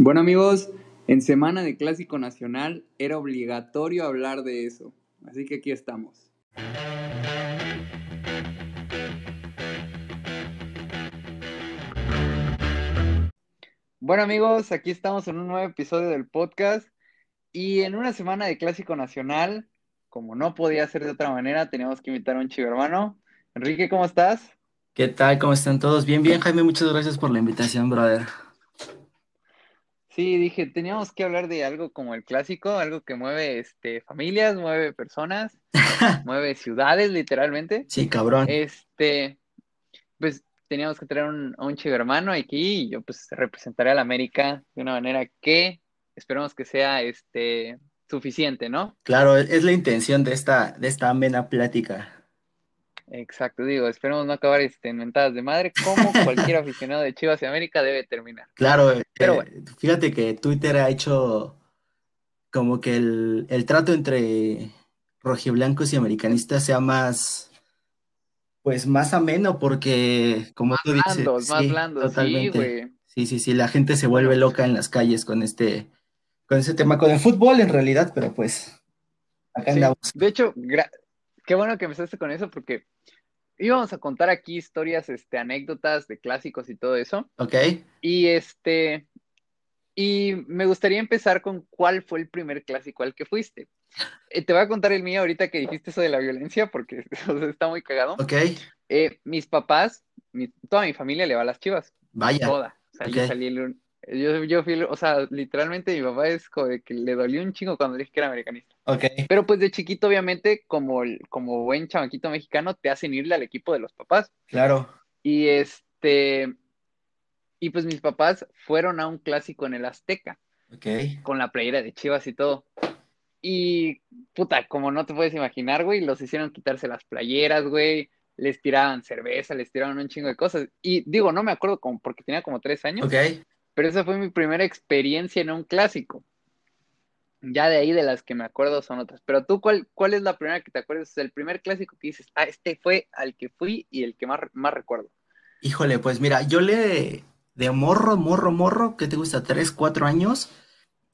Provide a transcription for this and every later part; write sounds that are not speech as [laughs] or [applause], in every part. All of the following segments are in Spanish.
Bueno amigos, en semana de Clásico Nacional era obligatorio hablar de eso, así que aquí estamos. Bueno amigos, aquí estamos en un nuevo episodio del podcast y en una semana de Clásico Nacional, como no podía ser de otra manera, teníamos que invitar a un chivo hermano. Enrique, ¿cómo estás? ¿Qué tal? ¿Cómo están todos? Bien, bien, Jaime, muchas gracias por la invitación, brother. Sí, dije, teníamos que hablar de algo como el clásico, algo que mueve este, familias, mueve personas, [laughs] mueve ciudades, literalmente. Sí, cabrón. Este, pues teníamos que traer un, un chivo hermano aquí y yo pues representaré a la América de una manera que esperemos que sea este, suficiente, ¿no? Claro, es la intención de esta, de esta amena plática. Exacto, digo, esperemos no acabar este, en mentadas de madre, como cualquier [laughs] aficionado de Chivas y América debe terminar. Claro, Pero eh, bueno. fíjate que Twitter ha hecho como que el, el trato entre rojiblancos y americanistas sea más, pues más ameno, porque como Más tú dices, blandos, más sí, blandos, sí, totalmente. güey. Sí, sí, sí, la gente se vuelve loca en las calles con este, con ese tema, con el fútbol en realidad, pero pues acá sí. andamos. De hecho, gra- qué bueno que empezaste con eso porque íbamos a contar aquí historias, este, anécdotas de clásicos y todo eso. ¿Ok? Y este, y me gustaría empezar con cuál fue el primer clásico al que fuiste. Eh, te voy a contar el mío ahorita que dijiste eso de la violencia porque [laughs] o sea, está muy cagado. ¿Ok? Eh, mis papás, mi- toda mi familia le va a las Chivas, Vaya, toda. O sea, yo ok. salí el, yo, yo fui, o sea, literalmente mi papá es como de que le dolió un chingo cuando le dije que era americanista. Ok. Pero pues de chiquito, obviamente, como, el- como buen chamaquito mexicano, te hacen irle al equipo de los papás. Claro. Y este, y pues mis papás fueron a un clásico en el Azteca, Ok. con la playera de Chivas y todo. Y puta, como no te puedes imaginar, güey, los hicieron quitarse las playeras, güey, les tiraban cerveza, les tiraban un chingo de cosas. Y digo, no me acuerdo como, porque tenía como tres años, Ok. Pero esa fue mi primera experiencia en un clásico. Ya de ahí de las que me acuerdo son otras. Pero tú, ¿cuál, cuál es la primera que te acuerdas? El primer clásico que dices, ah, este fue al que fui y el que más, más recuerdo. Híjole, pues mira, yo le de morro, morro, morro, ¿qué te gusta? ¿Tres, cuatro años?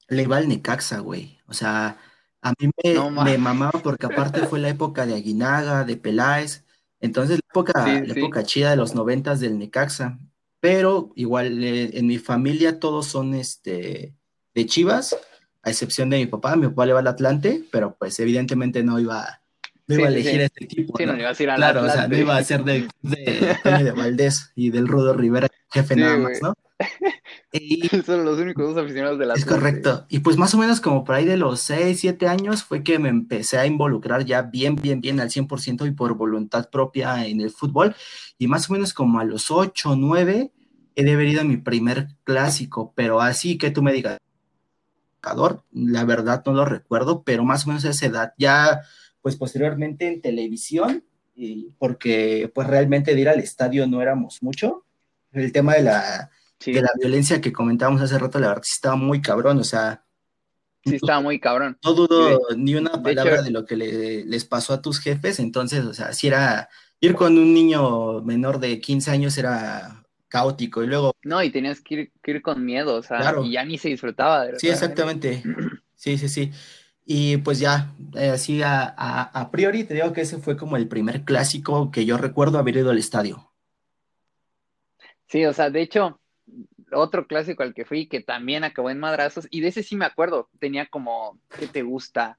Le iba al Necaxa, güey. O sea, a mí No me, mamaba porque aparte fue la época de Aguinaga, de Peláez. Entonces, la época, Sí, la sí. época chida de los noventas del Necaxa. Pero igual eh, en mi familia todos son este de Chivas, a excepción de mi papá. Mi papá le va al Atlante, pero pues evidentemente no iba, no Sí, iba a elegir sí. a este equipo, Sí, no ¿no? le ibas a ir al Claro, o sea, no iba a ser de Toño de Valdés y del Rudo Rivera, jefe nada más. ¿no? Y [laughs] Son los únicos dos aficionados del es Atlante. correcto. Y pues más o menos como por ahí de los 6, 7 años fue que me empecé a involucrar ya bien, bien, bien al 100% y por voluntad propia en el fútbol. Y más o menos como a los 8, 9 he de haber ido a mi primer clásico, pero así que tú me digas, la verdad no lo recuerdo, pero más o menos a esa edad. Ya pues posteriormente en televisión, y porque pues realmente de ir al estadio no éramos mucho. El tema de la Sí, de la violencia que comentábamos hace rato, la verdad sí estaba muy cabrón, o sea, sí estaba muy cabrón. no dudo ni una de palabra hecho, de lo que le- les pasó a tus jefes, entonces, o sea, si era ir con un niño menor de 15 años era caótico, y luego, no, y tenías que ir, que ir con miedo, o sea, y ya ni se disfrutaba de sí, exactamente, [clears throat] sí, sí, sí, y pues ya, eh, así a, a, a priori te digo que ese fue como el primer clásico que yo recuerdo haber ido al estadio. Sí, o sea, de hecho, otro clásico al que fui que también acabó en madrazos, y de ese sí me acuerdo, tenía como, ¿qué te gusta?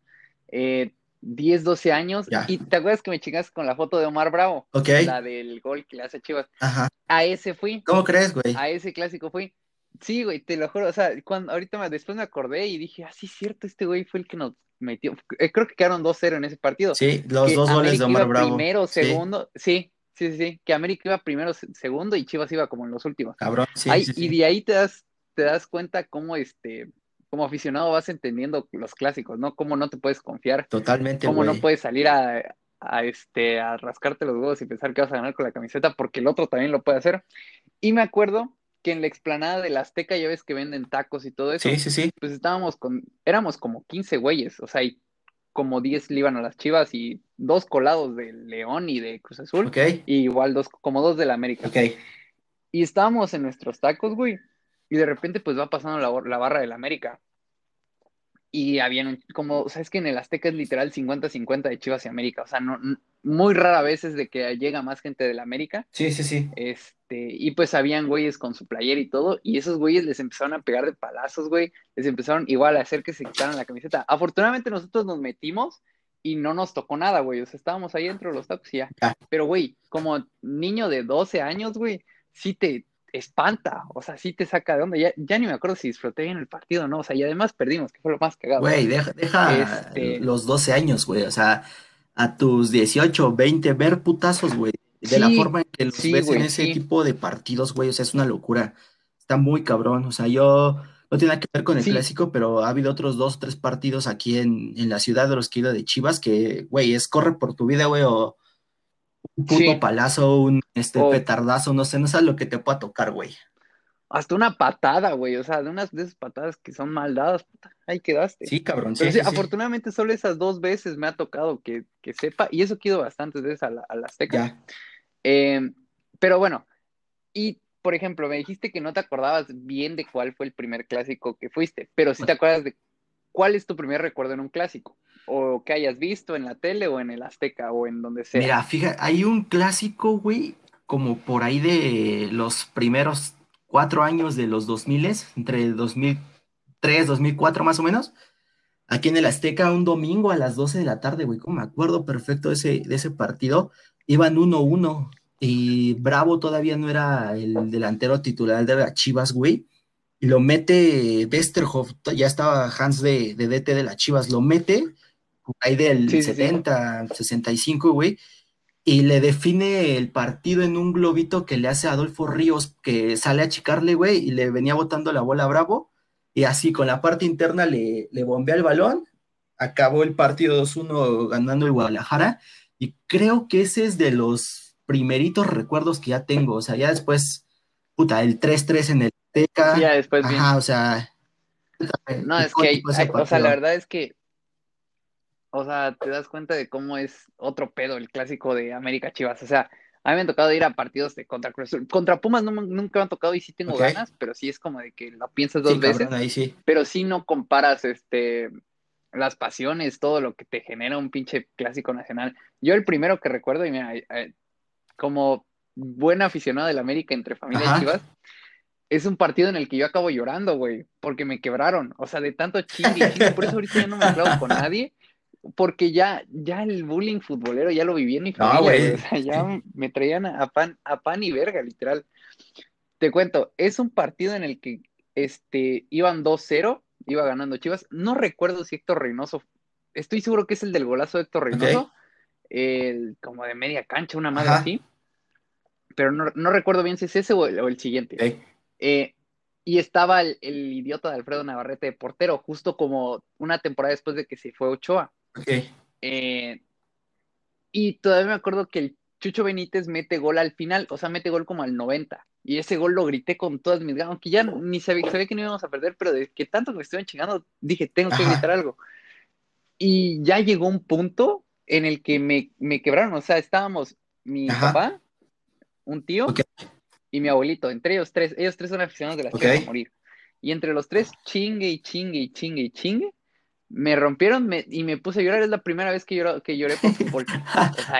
Eh, 10, 12 años, Ya, y te acuerdas que me chingaste con la foto de Omar Bravo, ok, la del gol que le hace Chivas. ajá, A ese fui, ¿cómo crees, güey? a ese clásico fui. Sí, güey, te lo juro, o sea, cuando, ahorita me, después me acordé y dije, ah, sí, cierto, este güey fue el que nos metió, eh, creo que quedaron 2-0 en ese partido, Sí, los que dos goles de Omar Bravo, primero, segundo, sí, sí, sí, sí, que América iba primero, se- segundo y Chivas iba como en los últimos. cabrón, sí, Ay, sí, y sí, de ahí te das, te das cuenta cómo este, como aficionado vas entendiendo los clásicos, ¿no? Cómo no te puedes confiar, totalmente, cómo no puedes salir a, a, este, a rascarte los huevos y pensar que vas a ganar con la camiseta, porque el otro también lo puede hacer. Y me acuerdo que en la explanada del Azteca ya ves que venden tacos y todo Sí, eso, sí, sí. pues estábamos con, éramos como 15 güeyes, o sea, y como 10 le iban a las Chivas y dos colados de León y de Cruz Azul, y igual dos, como dos de la América. Y estábamos en nuestros tacos, güey. y de repente pues va pasando la, la barra del América. Y habían como, o sea, es que en el Azteca es literal 50-50 de Chivas y América. O sea, no, muy rara vez es de que llega más gente del América. Sí, sí, sí. Este, y pues habían güeyes con su player y todo, y esos güeyes les empezaron a pegar de palazos, güey. Les empezaron igual a hacer que se quitaran la camiseta. Afortunadamente nosotros nos metimos y no nos tocó nada, güey. O sea, estábamos ahí dentro de los tacos y ya. Pero, güey, como niño de 12 años, güey, sí te, espanta, o sea, sí te saca de onda. Ya, ya ni me acuerdo si disfruté bien el partido, ¿no? O sea, y además perdimos, que fue lo más cagado. Güey, deja, deja este los 12 años, güey, o sea, a tus 18, 20, ver putazos, güey. De la forma en que los ves en ese tipo de partidos, güey, o sea, es una locura. Está muy cabrón, o sea, yo no tiene nada que ver con el clásico, pero ha habido otros dos, tres partidos aquí en, en la ciudad de los que he ido de Chivas que, güey, es corre por tu vida, güey, o un puto palazo, un este, petardazo, no sé, no sabes lo que te pueda tocar, güey. Hasta una patada, güey, o sea, de unas de esas patadas que son mal dadas, puta, ahí quedaste. Sí, cabrón. Pero sí, afortunadamente solo esas dos veces me ha tocado que, sepa, y eso quiero bastantes veces a la, a Azteca. Em, pero bueno, y por ejemplo, me dijiste que no te acordabas bien de cuál fue el primer clásico que fuiste, pero sí te acuerdas de cuál es tu primer recuerdo en un clásico o que hayas visto en la tele o en el Azteca o en donde sea. Mira, fíjate, hay un clásico, güey, como por ahí de los primeros cuatro años de los 2000, entre 2003, 2004 más o menos, aquí en el Azteca un domingo a las 12 de la tarde, güey, como me acuerdo perfecto de ese, ese partido, iban 1-1 y Bravo todavía no era el delantero titular de las Chivas, güey. Y lo mete Westerhoff, ya estaba Hans de, de DT de las Chivas, lo mete ahí del 70, 65, güey, y le define el partido en un globito que le hace a Adolfo Ríos, que sale a chicarle, güey, y le venía botando la bola a Bravo, y así con la parte interna le, le bombea el balón, acabó el partido 2-1 ganando el Guadalajara, y creo que ese es de los primeritos recuerdos que ya tengo, o sea, ya después, puta, el 3-3 en el Teca, ya después ajá, o sea... No, es que, o sea, la verdad es que o sea, te das cuenta de cómo es otro pedo el clásico de América Chivas. O sea, a mí me ha tocado ir a partidos de contra Cruz Contra Pumas nunca me han tocado y sí tengo ganas, pero sí es como de que lo piensas dos veces. Pero sí no comparas este las pasiones, todo lo que te genera un pinche clásico nacional. Yo el primero que recuerdo, y mira, eh, como buen aficionado del América entre familia Chivas, es un partido en el que yo acabo llorando, güey, porque me quebraron. O sea, de tanto chingue, chingue. Por eso ahorita ya no me clavo con nadie porque ya, ya el bullying futbolero ya lo viví en mi familia, O sea, ya me traían a pan, a pan y verga, literal. Te cuento, es un partido en el que este, iban 2-0, iba ganando Chivas. No recuerdo si Héctor Reynoso, estoy seguro que es el del golazo de Héctor Reynoso, el, como de media cancha, una madre así. Pero no, recuerdo bien si es ese o el, siguiente. Eh, y estaba el, el, idiota de Alfredo Navarrete de portero, justo como una temporada después de que se fue Ochoa. Eh, y todavía me acuerdo que el Chucho Benítez mete gol al final, o sea, mete gol como al 90. Y ese gol lo grité con todas mis ganas, aunque ya ni sabía, sabía que no íbamos a perder, pero de que tanto me estuvieron chingando, dije, tengo que gritar algo. Y ya llegó un punto en el que me, me quebraron, o sea, estábamos mi papá, un tío y mi abuelito, entre ellos tres, ellos tres son aficionados de las okay. a morir. Y entre los tres, chingue y chingue y chingue y chingue, me rompieron y me puse a llorar. Es la primera vez que, que lloré por fútbol.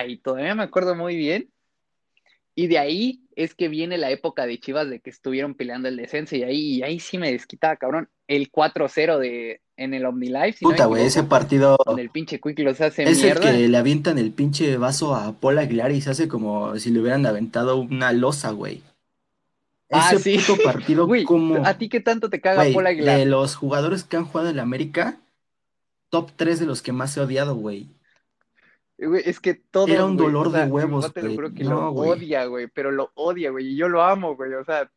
y todavía me acuerdo muy bien. Y de ahí es que viene la época de Chivas de que estuvieron peleando el descenso y ahí, ahí sí me desquitaba, cabrón. El 4-0 de en el OmniLife. Puta, güey, ese partido. Con el pinche Quick los hace es el que le avientan el pinche vaso a Paul Aguilar y se hace como si le hubieran aventado una losa, güey. Ah, ese puto partido [laughs] como. ¿A ti qué tanto te caga Paul Aguilar? De los jugadores que han jugado en la América, top 3 de los que más he odiado, güey. es que todo. Era un dolor de huevos, güey. Lo que lo odia, güey, pero lo odia, güey. Y yo lo amo, güey. O sea,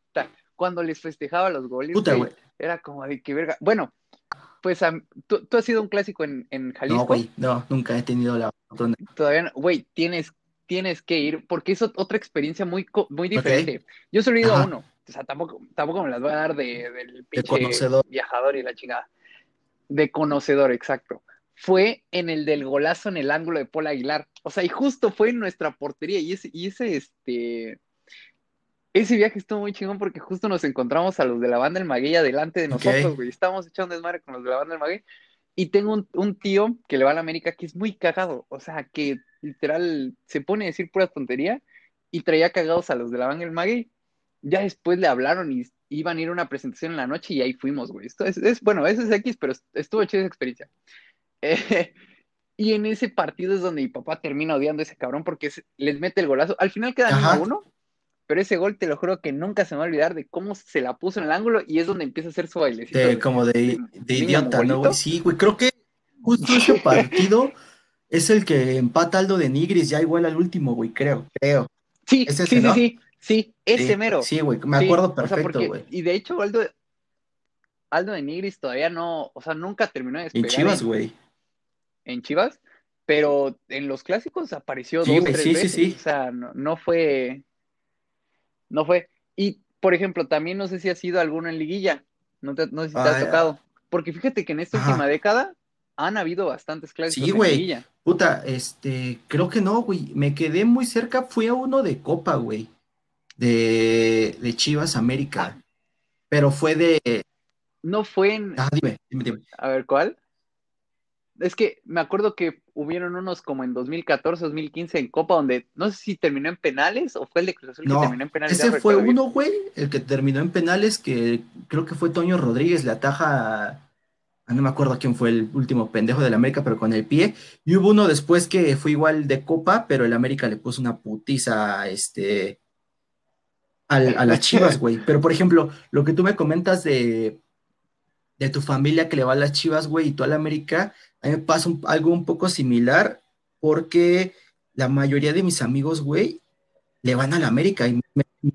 cuando les festejaba los goles, Puta, güey, era como de que verga. Bueno, pues ¿tú, has sido un clásico en, en Jalisco. No, güey, no, nunca he tenido la Todavía no, güey, tienes, tienes que ir porque es otra experiencia muy, muy diferente. Yo solo he ido a uno. O sea, tampoco, tampoco me las voy a dar de, del pinche viajador y la chingada de conocedor, exacto. Fue en el del golazo en el ángulo de Paul Aguilar. O sea, y justo fue en nuestra portería. Y ese, y ese este. ese viaje estuvo muy chingón porque justo nos encontramos a los de la banda El Maguey delante de nosotros, güey. Estábamos echando desmadre con los de la banda El Maguey. Y tengo un, un, tío que le va a la América que es muy cagado. O sea, que literal se pone a decir pura tontería y traía cagados a los de la banda El Maguey. Ya después le hablaron y iban a ir a una presentación en la noche y ahí fuimos, güey. Esto es, bueno, eso es X, pero estuvo chida esa experiencia. [laughs] Eh, y en ese partido es donde mi papá termina odiando a ese cabrón porque les mete el golazo. Al final queda 1 a uno, pero ese gol te lo juro que nunca se me va a olvidar de cómo se la puso en el ángulo y es donde empieza a hacer su bailecito. como de, idiota, ¿no, güey? Sí, güey, creo que justo ese [laughs] partido es el que empata Aldo de Nigris ya igual al último, güey, creo, creo. Sí, sí, sí, sí, sí, ese mero. Sí, güey, me acuerdo perfecto, güey. y de hecho, Aldo, Aldo de Nigris todavía no, o sea, nunca terminó de despegar. En Chivas, güey en Chivas, pero en los clásicos apareció dos, tres sí, veces. Sí, o sea, no, fue. No fue. Y, por ejemplo, también no sé si ha sido alguno en liguilla. No, sé si te ha ah, tocado. Porque fíjate que en esta última década han habido bastantes clásicos sí, güey. Puta, este, creo que no, güey. Me quedé muy cerca, fui a uno de Copa, güey. De, de Chivas América. Ah. Pero fue de. No fue en. Ah, dime, dime, dime. A ver, ¿cuál? Es que me acuerdo que hubieron unos como en 2014, 2015 en Copa, donde no sé si terminó en penales o fue el de Cruz Azul que terminó en penales. Ese fue uno, güey, el que terminó en penales, que creo que fue Toño Rodríguez, le ataja a, no me acuerdo quién fue el último pendejo del América, pero con el pie. Y hubo uno después que fue igual de Copa, pero el América le puso una putiza este, a las [laughs] chivas, güey. Pero por ejemplo, lo que tú me comentas de, de tu familia que le va a las chivas, güey, y tú al América a mí me pasa algo un poco similar porque la mayoría de mis amigos, güey, le van a la América y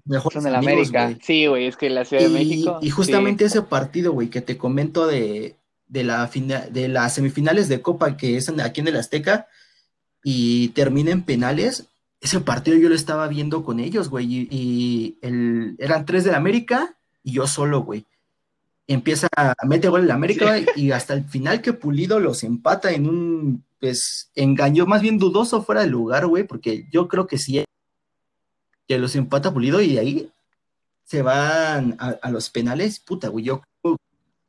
mejor son de la América. Sí, güey, es que la Ciudad de México. Y justamente ese partido, güey, que te comento de, la de las semifinales de Copa que es aquí en el Azteca y termina en penales, ese partido yo lo estaba viendo con ellos, güey, y, el, eran tres de la América y yo solo, güey. Empieza a meter gol en la América y hasta el final que Pulido los empata en un, pues, engaño más bien dudoso fuera de lugar, güey, porque yo creo que sí, que los empata Pulido y ahí se van a, los penales, puta, güey, yo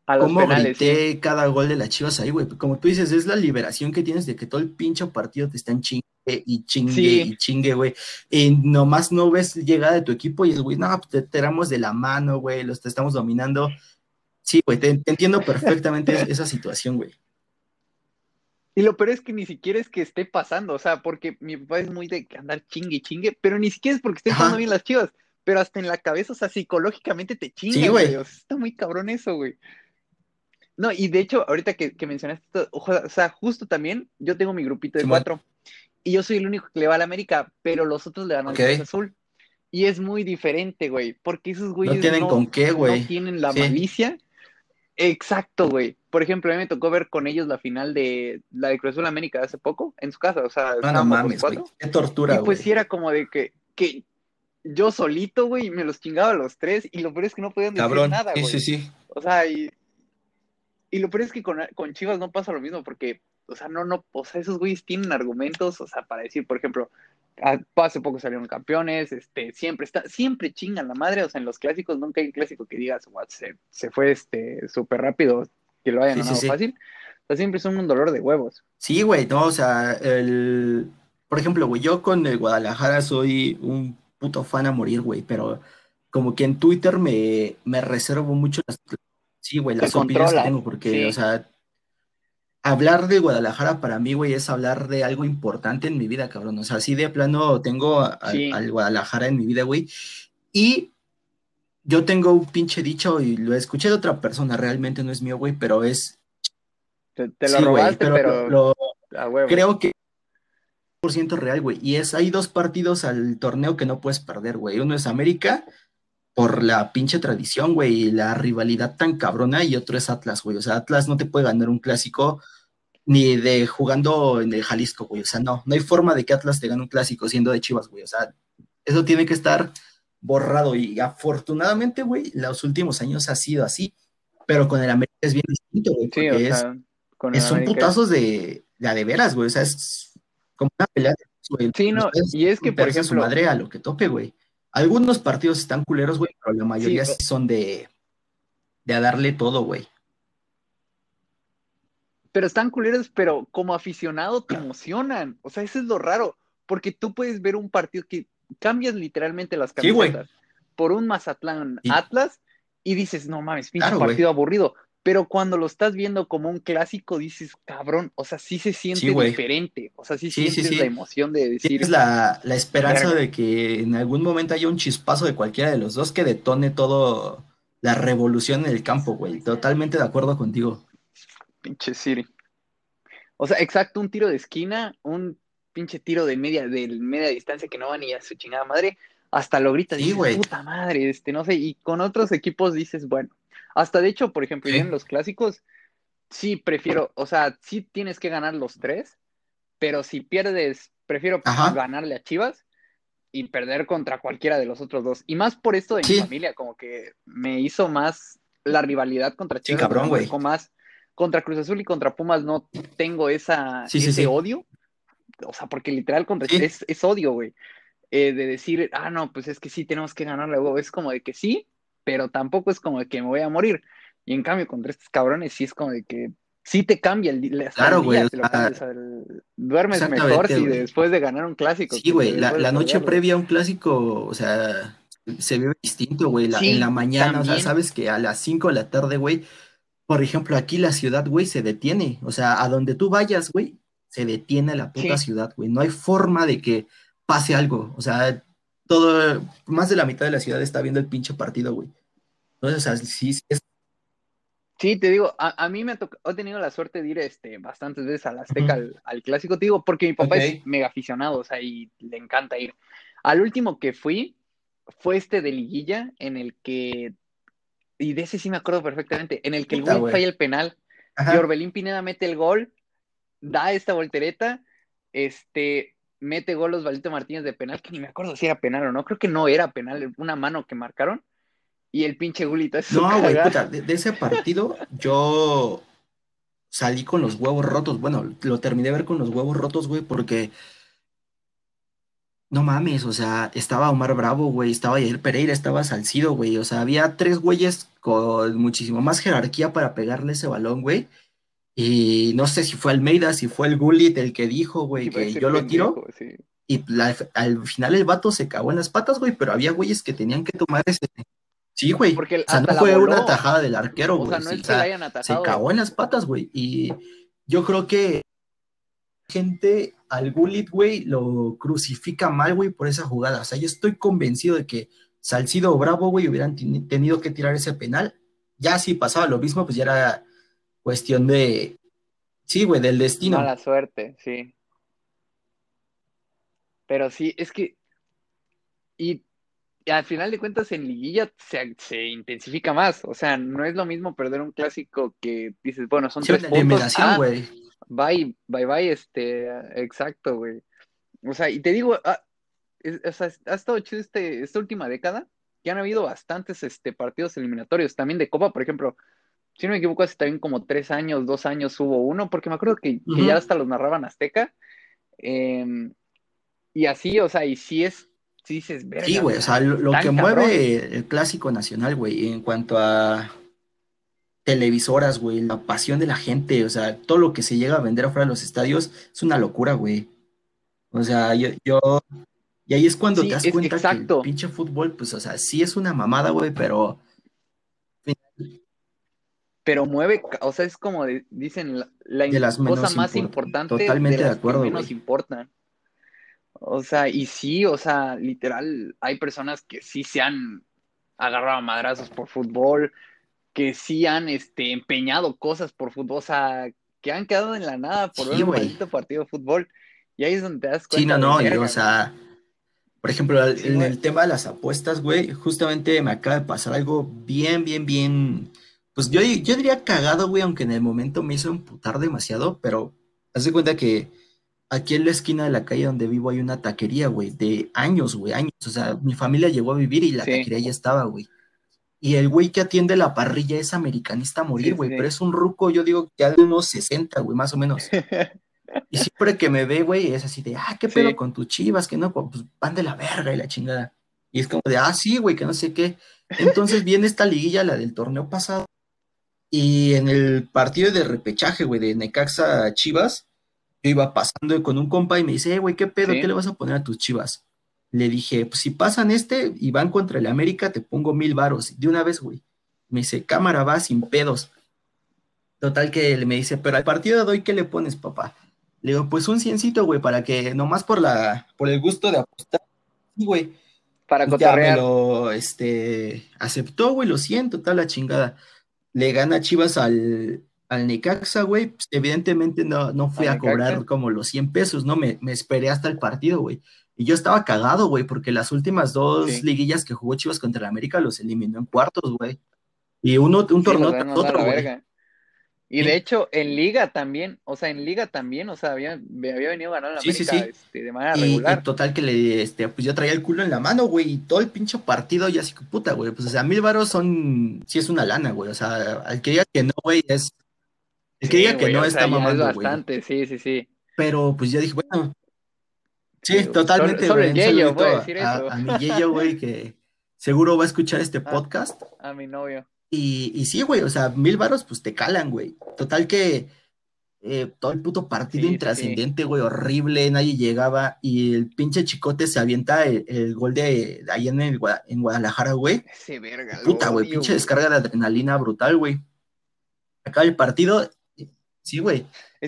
a cómo grité cada gol de las Chivas ahí, güey, como tú dices, es la liberación que tienes de que todo el pinche partido te están chingue y chingue y chingue, güey, y nomás no ves llegada de tu equipo y es, güey, no, te tiramos de la mano, güey, los te estamos dominando, Sí, güey, te, entiendo perfectamente esa situación, güey. Y lo peor es que ni siquiera es que esté pasando, o sea, porque mi papá es muy de andar chingue chingue, pero ni siquiera es porque estén jugando bien las chivas, pero hasta en la cabeza, o sea, psicológicamente te chingue, sí, güey. O sea, está muy cabrón eso, güey. No, y de hecho, ahorita que, mencionaste esto, o sea, justo también, yo tengo mi grupito de cuatro, y yo soy el único que le va a la América, pero los otros le dan al Cruz Azul. Y es muy diferente, güey, porque esos güeyes no tienen con qué, güey. No tienen la malicia Exacto, güey. Por ejemplo, a mí me tocó ver con ellos la final de la de Cruz Azul América hace poco, en su casa, o sea, no, no mames, güey. Qué tortura, Y pues sí era como de que, que yo solito, güey, me los chingaba a los tres, y lo peor es que no podían decir nada, güey. Sí, sí, sí. O sea, y, y lo peor es que con, con Chivas no pasa lo mismo, porque, o sea, no, no, o sea, esos güeyes tienen argumentos, o sea, para decir, por ejemplo, hace poco salieron campeones, este, siempre está, siempre chingan la madre, o sea, en los clásicos nunca hay un clásico que digas, se, se, fue este súper rápido, que lo hayan ganado fácil. O sea, siempre son un dolor de huevos. Sí, güey, no, o sea, el, por ejemplo, güey, yo con el Guadalajara soy un puto fan a morir, güey, pero como que en Twitter me, me reservo mucho las, sí, güey, las opiniones que tengo, porque, o sea, hablar de Guadalajara para mí, güey, es hablar de algo importante en mi vida, cabrón. O sea, así de plano tengo al Guadalajara en mi vida, güey. Y yo tengo un pinche dicho y lo escuché de otra persona, realmente no es mío, güey, pero es... Te, lo robaste, pero... creo que por ciento real, güey. Y es, hay dos partidos al torneo que no puedes perder, güey. Uno es América por la pinche tradición, güey, y la rivalidad tan cabrona, y otro es Atlas, güey. O sea, Atlas no te puede ganar un clásico ni de jugando en el Jalisco, güey. O sea, no, no hay forma de que Atlas te gane un clásico siendo de Chivas, güey. O sea, eso tiene que estar borrado. Y afortunadamente, güey, los últimos años ha sido así. Pero con el América es bien distinto, güey. Sí, o sea, es, son putazos de, de, de veras, güey. O sea, es como una pelea de güey. Sí, no, y es que, por ejemplo. Su madre a lo que tope, güey. Algunos partidos están culeros, güey, pero la mayoría sí, son de, de a darle todo, güey. Pero están culeros, pero como aficionado te emocionan. O sea, eso es lo raro. Porque tú puedes ver un partido que cambias literalmente las camisetas por un Mazatlán Atlas y dices, no mames, pinche partido aburrido. Pero cuando lo estás viendo como un clásico, dices, cabrón, o sea, sí se siente diferente. O sea, sí, sientes la emoción de decir. Tienes la, la esperanza de que en algún momento haya un chispazo de cualquiera de los dos que detone todo la revolución en el campo, güey. Totalmente de acuerdo contigo. Pinche Siri. O sea, exacto, un tiro de esquina, un pinche tiro de media, de media distancia que no va ni a su chingada madre, hasta lo grita, sí, dices, puta madre, este, no sé, y con otros equipos dices, bueno, hasta de hecho, por ejemplo, en los clásicos, sí prefiero, o sea, sí tienes que ganar los tres, pero si pierdes, prefiero ganarle a Chivas y perder contra cualquiera de los otros dos. Y más por esto de mi familia, como que me hizo más la rivalidad contra Chivas. Sí, cabrón, güey. Más contra Cruz Azul y contra Pumas no tengo esa, ese odio. O sea, porque literal contra es, es odio, güey. Eh, de decir, ah, no, pues es que sí tenemos que ganarle, güey. Es como de que sí, pero tampoco es como de que me voy a morir. Y en cambio, contra estos cabrones sí es como de que sí te cambia el, día. claro, güey, duermes mejor si después de ganar un clásico. Sí, güey, la, noche previa a un clásico, o sea, se ve distinto, güey, en la mañana, o sea, sabes que a las 5 de la tarde, güey, por ejemplo, aquí la ciudad, güey, se detiene, o sea, a donde tú vayas, güey, se detiene la puta ciudad, güey, no hay forma de que pase algo, o sea, todo, más de la mitad de la ciudad está viendo el pinche partido, güey. Entonces, o sea, sí, sí es Sí, te digo, a, mí me ha he tenido la suerte de ir este, bastantes veces a la Azteca al, clásico, te digo, porque mi papá es mega aficionado, o sea, y le encanta ir. Al último que fui fue este de liguilla, en el que, y de ese sí me acuerdo perfectamente, en el que el güey falla el penal, y Orbelín Pineda mete el gol, da esta voltereta, este, mete gol Osvaldo Martínez de penal, que ni me acuerdo si era penal o no, creo que no era penal, una mano que marcaron y el pinche gulito. Es no, güey, puta, de, ese partido yo salí con los huevos rotos. Bueno, lo terminé de ver con los huevos rotos, güey, porque no mames, o sea, estaba Omar Bravo, güey, estaba Yair Pereira, estaba Salcido, güey, o sea, había tres güeyes con muchísimo más jerarquía para pegarle ese balón, güey. Y no sé si fue Almeida, si fue el Gullit el que dijo, güey, que yo lo tiro. Y al final el vato se cagó en las patas, güey, pero había güeyes que tenían que tomar ese, Sí, güey. Porque o sea, no fue una tajada del arquero, güey. O sea, no es que la hayan atajado. Se cagó en las patas, güey. Y yo creo que gente al Gullit, güey, lo crucifica mal, güey, por esa jugada. O sea, yo estoy convencido de que Salcido o Bravo, güey, hubieran tenido que tirar ese penal. Ya si pasaba lo mismo, pues ya era cuestión de. Sí, güey, del destino. Mala suerte, sí. Pero sí, es que. Y al final de cuentas en liguilla se, intensifica más. O sea, no es lo mismo perder un clásico que dices, bueno, son tres puntos. Ah, güey. bye, bye, bye, este, exacto, güey. O sea, y te digo, ah, o sea, ha estado chido este, esta última década, que han habido bastantes este, partidos eliminatorios, también de Copa, por ejemplo, si no me equivoco, hace también como tres años, dos años hubo uno, porque me acuerdo que, ya hasta los narraban Azteca. Em, y así, o sea, y sí es sí Sí, güey, o sea, lo, que mueve el clásico nacional, güey, en cuanto a televisoras, güey, la pasión de la gente, o sea, todo lo que se llega a vender afuera de los estadios es una locura, güey. O sea, yo, yo y ahí es cuando te das cuenta que el pinche fútbol, pues, o sea, sí es una mamada, güey, pero pero mueve, o sea, es como dicen, la, cosa más importante totalmente de, las acuerdo, que menos importan. O sea, y sí, o sea, literal, hay personas que sí se han agarrado a madrazos por fútbol, que sí han este, empeñado cosas por fútbol, o sea, que han quedado en la nada por un maldito partido de fútbol. Y ahí es donde te das cuenta. Sí, no, no, y, o sea, por ejemplo, en el tema de las apuestas, güey, justamente me acaba de pasar algo bien, bien, bien. Pues yo, yo diría cagado, güey, aunque en el momento me hizo emputar demasiado, pero haz de cuenta que aquí en la esquina de la calle donde vivo hay una taquería, güey, de años, güey, años. O sea, mi familia llegó a vivir y la taquería ya estaba, güey. Y el güey que atiende la parrilla es americanista a morir, güey, pero es un ruco, yo digo, ya de unos 60, güey, más o menos. [laughs] y siempre que me ve, güey, es así de, ah, qué pedo con tus chivas, que no, pues van de la verga y la chingada. Y es como de, ah, sí, güey, que no sé qué. Entonces viene esta liguilla, la del torneo pasado, y en el partido de repechaje, güey, de Necaxa Chivas, yo iba pasando con un compa y me dice, güey, ¿qué pedo? ¿Qué le vas a poner a tus Chivas? Le dije, pues si pasan este y van contra el América, te pongo mil varos. De una vez, güey. Me dice, cámara va sin pedos. Total que me dice, pero al partido de hoy, ¿qué le pones, papá? Le digo, pues un ciencito, güey, para que nomás por la, por el gusto de apostar. Güey. Para pues ya me lo, este, aceptó, güey, lo siento, tal la chingada. Le gana Chivas al, al Necaxa, güey. Pues, evidentemente no, no fui a cobrar como los 100 pesos, ¿no? Me, me esperé hasta el partido, güey. Y yo estaba cagado, güey, porque las últimas dos liguillas que jugó Chivas contra el América los eliminó en cuartos, güey. Y uno, un torneo tras otro, güey. Y de hecho, en Liga también, o sea, en Liga también, o sea, había, había venido ganando la América este, de manera regular. Y total que le, este, pues yo traía el culo en la mano, güey, y todo el pinche partido ya así que puta, güey. Pues, o sea, mil varos son, sí es una lana, güey. O sea, al que diga que no, güey, es. El que diga que no está mamando, güey. bastante, sí, sí, sí. Pero pues yo dije, bueno. Sí, totalmente, güey. a, a, mi Yeyo, güey, que seguro va a escuchar este [laughs] podcast. a mi novio. Y, y sí, güey, o sea, mil varos, pues te calan, güey. Total que eh, todo el puto partido intrascendente, güey, horrible, nadie llegaba y el pinche chicote se avienta el, gol de, ahí en, el, en Guadalajara, güey. Ese verga. Puta, güey, pinche descarga de adrenalina brutal, güey. Acaba el partido, sí, güey.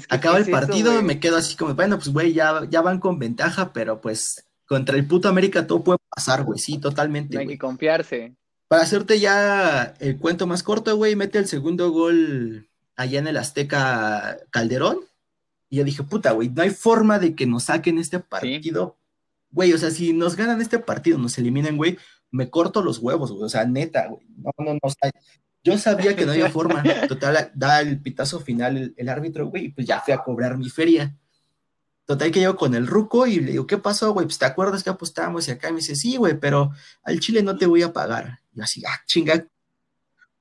Acaba el partido, me quedo así como, bueno, pues, güey, ya, ya van con ventaja, pero pues contra el puto América todo puede pasar, güey, sí, totalmente. No hay que confiarse. Para hacerte ya el cuento más corto, güey, mete el segundo gol allá en el Azteca Calderón. Y yo dije, puta, güey, no hay forma de que nos saquen este partido. Güey, o sea, si nos ganan este partido, nos eliminen, güey, me corto los huevos, güey. O sea, neta, güey. No, no, no. yo sabía que no había forma. [laughs] Total, da el pitazo final el, el árbitro, güey, y pues ya fui a cobrar mi feria. Total que llego con el ruco y le digo, ¿qué pasó, güey? Pues te acuerdas que apostamos y acá y me dice, sí, güey, pero al chile no te voy a pagar. Y así, ah, chinga,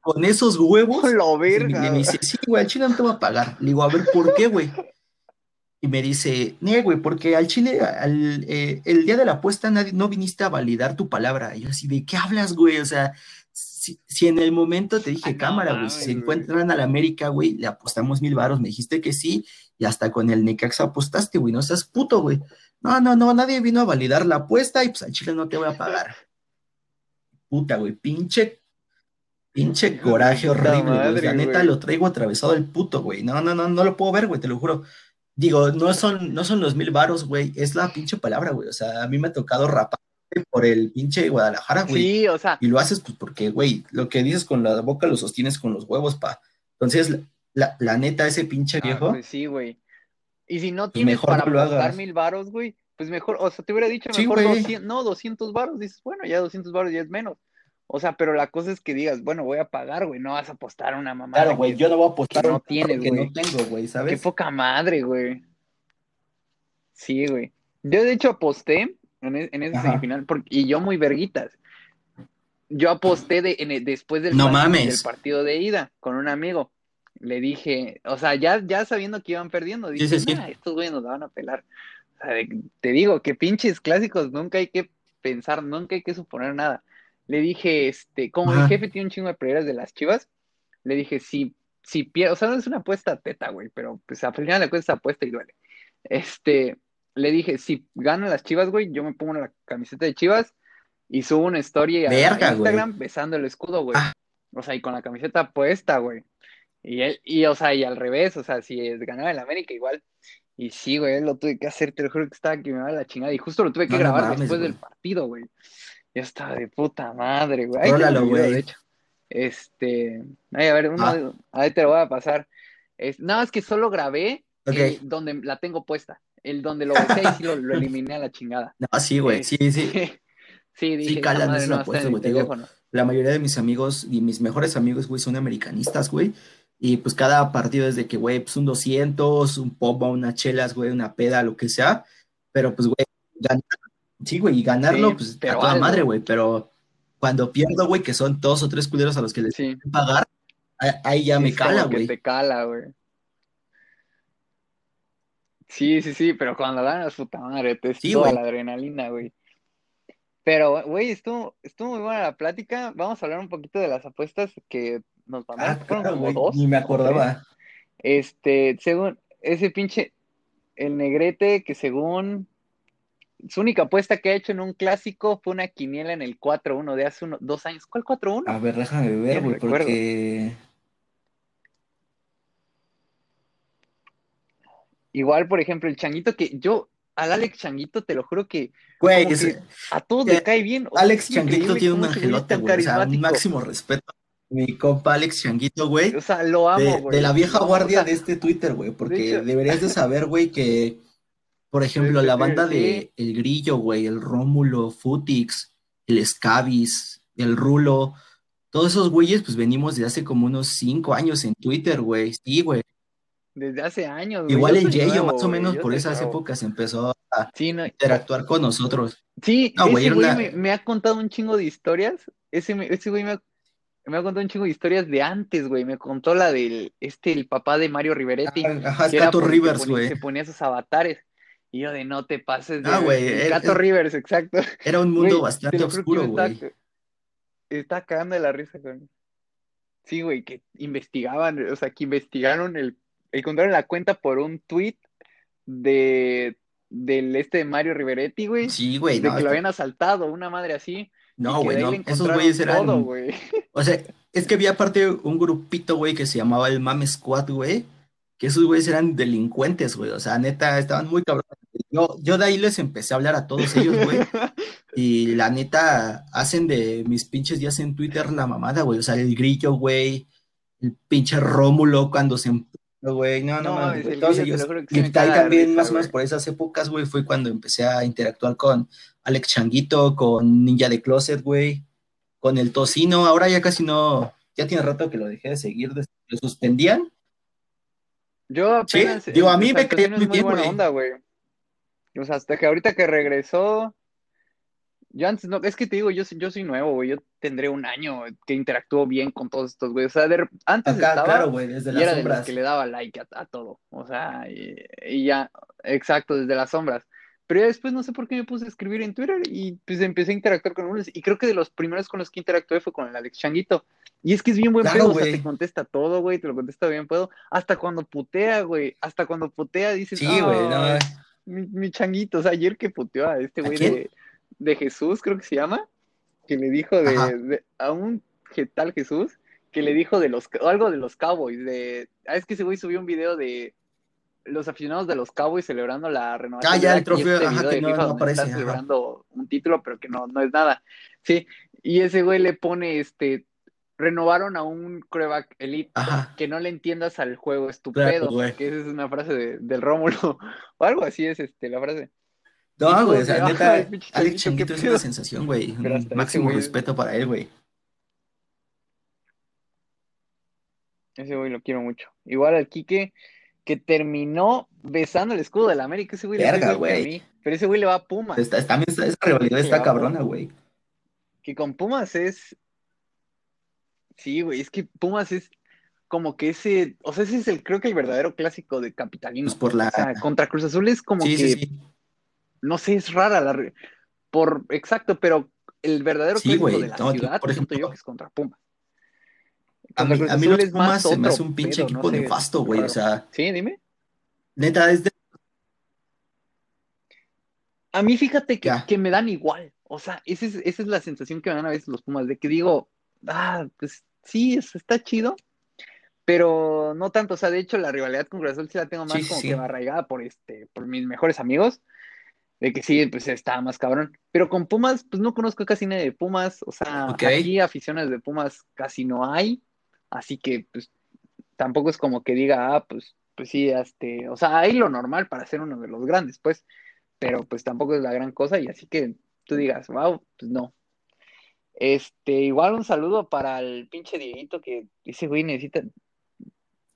con esos huevos. [laughs] Lo verga. Y me dice, sí, güey, al chile no te voy a pagar. Le digo, a ver, ¿por qué, güey? Y me dice, nie, güey, porque al chile, al, eh, el día de la apuesta nadie, no viniste a validar tu palabra. Y yo así, ¿de qué hablas, güey? O sea, si, en el momento te dije, cámara, güey, si se encuentran a la América, güey, le apostamos mil varos, me dijiste que sí, y hasta con el Necaxa apostaste, güey, no seas puto, güey. No, no, no, nadie vino a validar la apuesta y pues al Chile no te voy a pagar. Puta, güey, pinche, pinche coraje horrible, güey. La neta lo traigo atravesado el puto, güey. No, no, no, no lo puedo ver, güey, te lo juro. Digo, no son, no son los mil varos, güey, es la pinche palabra, güey. O sea, a mí me ha tocado rapar por el pinche Guadalajara, güey. Sí, o sea. Y lo haces, pues, porque, güey, lo que dices con la boca lo sostienes con los huevos, pa. Entonces, la, la neta, ese pinche ah, viejo. pues sí, güey. Y si no pues tienes para pagar mil varos, güey, pues mejor, o sea, te hubiera dicho mejor 200, no, 200 varos, dices, bueno, ya 200 varos ya es menos. O sea, pero la cosa es que digas, bueno, voy a pagar, güey, no vas a apostar una mamá. Claro, güey, yo no voy a apostar no tienes, que no tengo, güey, ¿sabes? Qué poca madre, güey. Sí, güey. Yo de hecho aposté en, e, en ese semifinal, porque, y yo muy verguitas. Yo aposté de, en después del, del partido de ida con un amigo le dije, o sea, ya, ya sabiendo que iban perdiendo, dije, estos güeyes nos van a pelar. Te digo, que pinches clásicos, nunca hay que pensar, nunca hay que suponer nada. Le dije, este, como el jefe tiene un chingo de playeras de las chivas, le dije, si, si pierde, o sea, no es una apuesta teta, güey, pero pues al final le cuesta apuesta y duele. Este, le dije, si ganan las chivas, güey, yo me pongo la camiseta de chivas y subo una historia a Instagram besando el escudo, güey. Ah. O sea, y con la camiseta puesta, güey. Y él, y o sea, y al revés, o sea, si ganaba el América igual. Y sí, güey, lo tuve que hacer, te lo juro que estaba que me va la chingada. Y justo lo tuve que grabar después del partido, güey. Ya estaba de puta madre, güey. Ahí güey. De hecho. Este, ay, a ver, uno, ah. ahí te lo voy a pasar. Es, nada más que solo grabé donde la tengo puesta. El donde lo besé y sí lo, eliminé a la chingada. [laughs] No, sí, güey, sí, sí. [laughs] sí, dije, sí, cala, no es una apuesta, güey. La mayoría de mis amigos y mis mejores amigos, güey, son americanistas, güey. Y pues cada partido es de que, güey, pues un 200, un pop, una chelas, güey, una peda, lo que sea. Pero pues, güey, ganar, sí, güey, y ganarlo, pues a toda madre, güey. Pero cuando pierdo, güey, que son dos o tres culeros a los que les sí. pagar, ahí ya me cala, güey. te cala, güey. Sí, sí, sí, pero cuando ganas, puta madre, te es toda la adrenalina, güey. Pero, güey, estuvo, estuvo muy buena la plática. Vamos a hablar un poquito de las apuestas que nos mandaron. Ah, Fueron como dos. ni me acordaba. Este, según ese pinche, el negrete que según su única apuesta que ha hecho en un clásico fue una quiniela en el 4-1 de hace uno- dos años. ¿Cuál 4-1? A ver, déjame ver, güey, porque... Igual, por ejemplo, el changuito que yo, al Alex Changuito, te lo juro que Güey, como es- que a todos eh, le cae bien. Alex Changuito tiene un ese angelote, güey. O sea, un máximo respeto. Mi compa Alex Changuito, güey. O sea, lo amo, De, güey. de la vieja guardia o sea, de este Twitter, güey. Porque deberías de saber, güey, que, por ejemplo, la banda de El Grillo, güey, el Rómulo, Futix, el Scavis, el Rulo, todos esos güeyes, pues venimos de hace como unos cinco años en Twitter, güey. Sí, güey. Desde hace años, güey. Igual Yo el Yeyo, más o menos por esas nuevo. épocas empezó a Sí, no, interactuar con nosotros. Sí, No, ese güey una- me, me ha contado un chingo de historias. Ese, ese güey me ha, me ha contado un chingo de historias de antes, güey. Me contó la del, este, el papá de Mario Riveretti, Ah, Ajá, que porque Rivers, güey. se ponía sus avatares. Y yo de no te pases de Ah, güey, el- Rivers, exacto. Era un mundo bastante oscuro, güey. Estaba cagando de la risa con. Sí, güey, que investigaban, o sea, que investigaron el. Encontraron la cuenta por un tweet de del este de Mario Riveretti, güey. Sí, güey, de no, que lo está- habían asaltado, una madre así. No, güey, no. Esos güeyes eran, todo, güey. [laughs] o sea, es que había aparte un grupito, güey, que se llamaba el Mame Squad, güey, que esos güeyes eran delincuentes, güey, o sea, neta, estaban muy cabrones. Yo, yo de ahí les empecé a hablar a todos ellos, güey, [laughs] y la neta, hacen de mis pinches días en Twitter la mamada, güey, o sea, el grillo, güey, el pinche Rómulo cuando se empuja, güey, no, no No mames, todos ellos. sí Y ahí también, risa, más o menos por esas épocas, güey, fue cuando empecé a interactuar con Alex Changuito, con Ninja de Closet, güey, con el Tocino. Ahora ya casi no, ya tiene rato que lo dejé de seguir, lo suspendían. Yo Sí, apenas. digo, a mí me caía muy bien, güey. O sea, hasta que ahorita que regresó. Yo antes no, es que te digo, yo, soy- yo soy nuevo, güey. Yo tendré un año que interactúo bien con todos estos, güey. O sea, de antes Acá, estaba claro, güey, desde y las era de los sombras. que le daba like a, a todo. O sea, y, y ya, exacto, desde las sombras. Pero ya después no sé por qué me puse a escribir en Twitter y pues empecé a interactuar con unos. Y creo que de los primeros con los que interactué fue con el Alex Changuito. Y es que es bien buen Claro, pedo, o sea, te contesta todo, güey, te lo contesta bien pedo. Hasta cuando putea, güey, hasta cuando putea dices, Sí, güey, "Ay, no, mi, mi changuito, o sea, ayer que puteó a este ¿A güey de, de Jesús, creo que se llama, que le dijo de, a un que tal Jesús, que le dijo de los, o algo de los Cowboys, de, ah, es que ese güey subió un video de los aficionados de los Cowboys celebrando la renovación. Ah, ya, el trofeo, este ajá, que de no- aparece, están celebrando un título, pero que no, no es nada, sí, y ese güey le pone, este, renovaron a un coreback elite, Ajá. que no le entiendas al juego Claro, estupendo, güey. que esa es una frase de- del Rómulo, [laughs] o algo así es este, la frase. No, güey, o sea, neta, "Ay, pinche Alex Changuito, es pedo". una sensación, güey. Un máximo respeto para él, güey. Ese güey lo quiero mucho. Igual al Quique, que terminó besando el escudo de la América. Ese güey Verga, güey. Pero ese güey le va a Pumas. Está, está- esa rivalidad está cabrona, güey. Que con Pumas es. Sí, güey, es que Pumas es como que ese. O sea, ese es el, creo que el verdadero clásico de capitalino. Pues por la. O sea, contra Cruz Azul es como Sí, que. sí, sí. No sé, es rara la. Por. Exacto, pero el verdadero Sí, clásico de la No, ciudad, por ejemplo, yo que es contra Pumas. A mí, a mí los Pumas se me hace un pinche pedo, no equipo sé, nefasto, güey. O sea, Sí, dime. neta, es de. A mí fíjate que, que me dan igual. O sea, esa es, esa es la sensación que me dan a veces los Pumas, de que digo, ah, pues sí, es- está chido, pero no tanto. O sea, de hecho, la rivalidad con Cruz sí la tengo más sí, como sí. que arraigada por este, por mis mejores amigos, de que sí, pues está más cabrón. Pero con Pumas, pues no conozco casi nadie de Pumas. O sea, Ok. aquí aficiones de Pumas casi no hay. Así que, pues, tampoco es como que diga, ah, pues, pues sí, este, o sea, hay lo normal para ser uno de los grandes, pues pero pues tampoco es la gran cosa y así que tú digas, wow, pues no. Este, igual un saludo para el pinche Dieguito que ese güey necesita,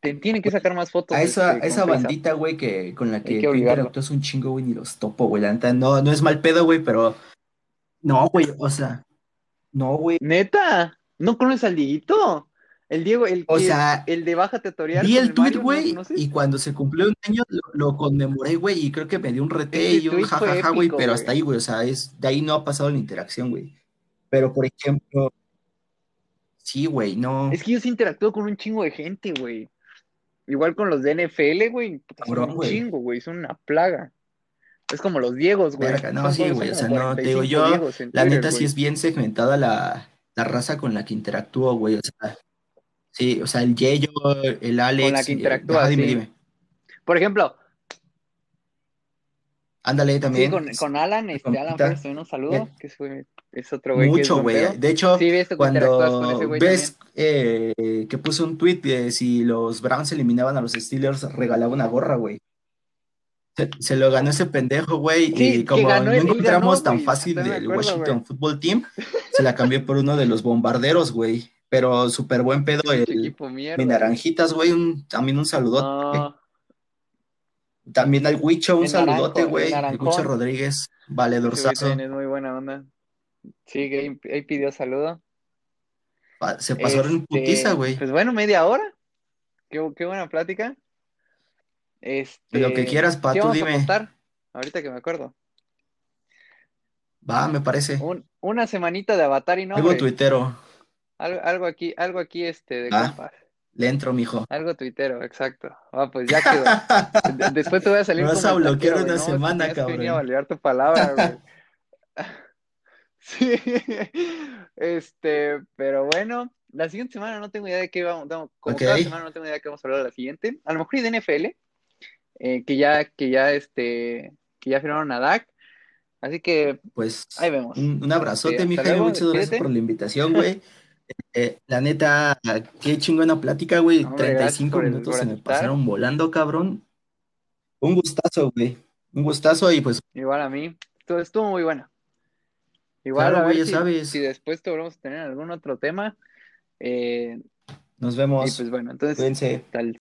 te tiene que sacar más fotos. A esa, este, a esa bandita, güey, que, con la que, que interactúas un chingo, güey, ni los topo, güey. La neta, no, no es mal pedo, güey, pero. No, güey, o sea. No, güey. Neta, ¿no conoces al Dieguito? El Diego, el, O que- sea, el de baja tutorial. Vi el tweet, Mario, ¿no güey, y cuando se cumplió un año lo, lo conmemoré, güey, y creo que me dio un rete y un jajaja, güey, pero hasta ahí, güey, o sea, es, de ahí no ha pasado la interacción, güey. Pero, por ejemplo, sí, güey, no, Es que yo sí interactúo con un chingo de gente, güey. Igual con los de NFL, güey. puta, Son Cabrón, un chingo, güey. Son una plaga. Es como los Diegos, güey. verga, no, sí, güey, o sea, no, te digo 45 yo, la Twitter, neta sí es bien segmentada la, la raza con la que interactúo, güey, o sea, sí, o sea, el Yeyo, el Alex, la que interactúa, ajá, dime, sí. dime, Por ejemplo, ándale sí, también, con, con Alan, este, Alan también un saludo. Que es, güey, es otro güey mucho, güey, de hecho, Sí, con ese Cuando ves eh, que puso un tweet de si los Browns eliminaban a los Steelers, regalaba una gorra, güey. Se, se lo ganó ese pendejo, güey. Sí, y como ganó no encontramos ganó, tan fácil del acuerdo, Washington. Football Team, se la cambió por uno de los bombarderos, güey. Pero súper buen pedo el equipo mierda. mi naranjitas, güey. Un, también un saludote. No, También al Huicho, un El saludote, güey. el Huicho. Rodríguez, valedorzazo. es muy buena onda. Sí, que ahí, pidió saludo. Se pasaron en Este, putiza, güey. Pues bueno, media hora. Qué, qué buena plática. Este, Lo que quieras, pa, ¿qué tú a dime. apostar? Ahorita que me acuerdo. Va, me parece. Un- una semanita de Avatar y Algo nombre. tuitero. Algo, algo aquí, algo aquí este de Ah. compas. Le entro, mijo. Algo tuitero, exacto. Ah, pues ya quedó. De- [laughs] Después te voy a salir Me vas como a bloquear una ¿no? semana, Tenías que venir a cabrón. validar tu palabra, güey. [laughs] Sí. [laughs] Este, pero bueno, la siguiente semana no tengo idea de qué vamos, no, como cada semana no tengo idea de qué vamos a hablar la siguiente. A lo mejor y de NFL, eh, que ya, que ya, este, que ya firmaron a Dak. Así que Pues ahí vemos. un, un abrazote, Este, mi Jaime. Muchas gracias por la invitación, güey. [laughs] Eh, la neta, qué chingona plática, güey. Gracias 35 por el- minutos se me pasaron volando, cabrón. Un gustazo, güey. Un gustazo y pues Igual a mí. Estuvo, estuvo muy buena. Igual Claro, a ver güey, si, sabes. si después te volvemos a tener algún otro tema. Eh, nos y vemos. pues bueno, entonces, Cuídense. tal